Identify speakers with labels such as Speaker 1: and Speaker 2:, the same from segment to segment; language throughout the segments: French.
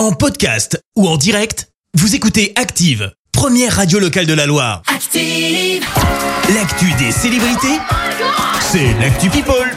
Speaker 1: En podcast ou en direct, vous écoutez Active, première radio locale de la Loire.
Speaker 2: Active.
Speaker 1: L'actu des célébrités, c'est l'actu People.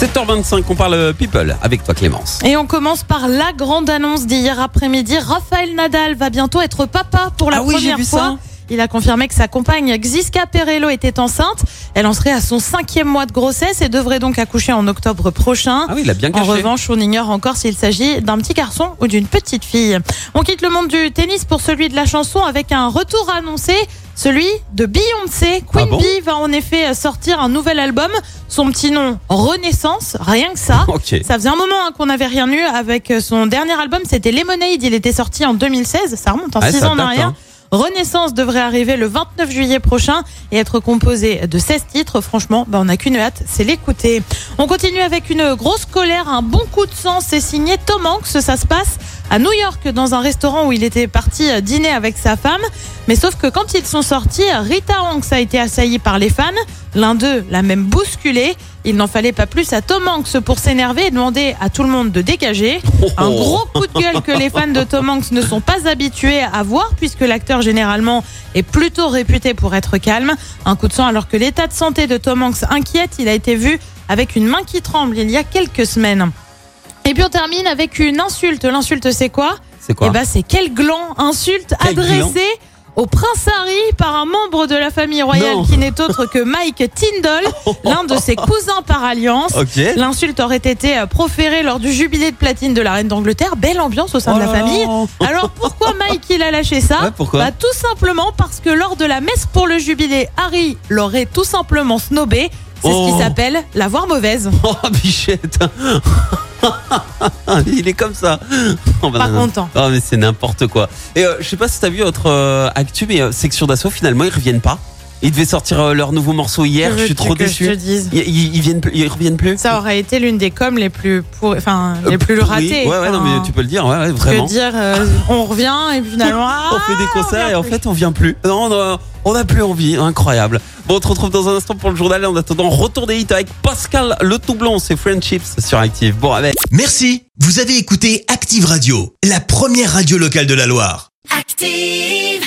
Speaker 3: 7h25, on parle people avec toi Clémence.
Speaker 4: Et on commence par la grande annonce d'hier après-midi. Raphaël Nadal va bientôt être papa pour la
Speaker 3: Ah oui, j'ai
Speaker 4: première
Speaker 3: vu
Speaker 4: fois.
Speaker 3: ça.
Speaker 4: Il a confirmé que sa compagne Xiska Perello était enceinte. Elle en serait à son cinquième mois de grossesse et devrait donc accoucher en octobre prochain.
Speaker 3: Ah oui, il a bien
Speaker 4: En
Speaker 3: caché.
Speaker 4: revanche, on ignore encore s'il s'agit d'un petit garçon ou d'une petite fille. On quitte le monde du tennis pour celui de la chanson avec un retour annoncé, celui de Beyoncé. Queen
Speaker 3: Ah bon
Speaker 4: Bee va en effet sortir un nouvel album. Son petit nom, Renaissance, rien que ça. Ça faisait un moment hein, qu'on n'avait rien eu avec son dernier album, c'était Lemonade, il était sorti en 2016, ça remonte en
Speaker 3: Ouais,
Speaker 4: 6
Speaker 3: ça
Speaker 4: ans en arrière.
Speaker 3: hein.
Speaker 4: Renaissance devrait arriver le 29 juillet prochain et être composé de 16 titres. Franchement, bah, on n'a qu'une hâte, c'est l'écouter. On continue avec une grosse colère, un bon coup de sang. C'est signé Tom Hanks. Ça se passe à New York dans un restaurant où il était parti dîner avec sa femme. Mais sauf que quand ils sont sortis, Rita Hanks a été assaillie par les fans. L'un d'eux l'a même bousculé. Il n'en fallait pas plus à Tom Hanks pour s'énerver et demander à tout le monde de dégager. Un gros coup de gueule que les fans de Tom Hanks ne sont pas habitués à voir puisque l'acteur généralement est plutôt réputé pour être calme. Un coup de sang alors que l'état de santé de Tom Hanks inquiète. Il a été vu avec une main qui tremble il y a quelques semaines. Et puis on termine avec une insulte. L'insulte c'est quoi
Speaker 3: C'est quoi
Speaker 4: Eh ben c'est quel gland insulte
Speaker 3: Quel
Speaker 4: adressé au prince Harry par un membre de la famille royale
Speaker 3: Non.
Speaker 4: qui n'est autre que Mike Tyndall, l'un de ses cousins par alliance. L'insulte aurait été euh, proférée lors du jubilé de platine de la reine d'Angleterre. Belle ambiance au sein de la
Speaker 3: Oh
Speaker 4: famille. Alors pourquoi Mike il a lâché ça
Speaker 3: Ouais, pourquoi
Speaker 4: Bah, Tout simplement parce que lors de la messe pour le jubilé, Harry l'aurait tout simplement snobé. C'est ce
Speaker 3: Oh.
Speaker 4: qui s'appelle la voir mauvaise.
Speaker 3: Oh bichette Il est comme ça Oh, bah,
Speaker 4: Pas
Speaker 3: non, non.
Speaker 4: content.
Speaker 3: Oh mais c'est n'importe quoi. Et euh, je sais pas si t'as vu autre euh, actu, mais euh, Section d'Assaut finalement ils reviennent pas. Ils devaient sortir euh, leur nouveau morceau hier, je suis trop déçu. Ils, ils- ils viennent, plus- ils reviennent plus
Speaker 4: Ça aurait été l'une des coms les plus pour... enfin les
Speaker 3: Euh,
Speaker 4: plus
Speaker 3: pourris.
Speaker 4: ratées.
Speaker 3: Ouais, ouais, non, mais tu peux le dire, ouais, ouais,
Speaker 4: que
Speaker 3: vraiment.
Speaker 4: dire euh, on revient et puis finalement ah,
Speaker 3: on fait des
Speaker 4: on
Speaker 3: concerts et en
Speaker 4: plus.
Speaker 3: fait on vient plus. Non, non, on n'a plus envie, incroyable. Bon, on te retrouve dans un instant pour le journal. En attendant, retour des hits avec Pascal Le Toublon, c'est Friendships sur Active. Bon, avec.
Speaker 1: Merci, vous avez écouté Active Radio, la première radio locale de la Loire.
Speaker 2: Active.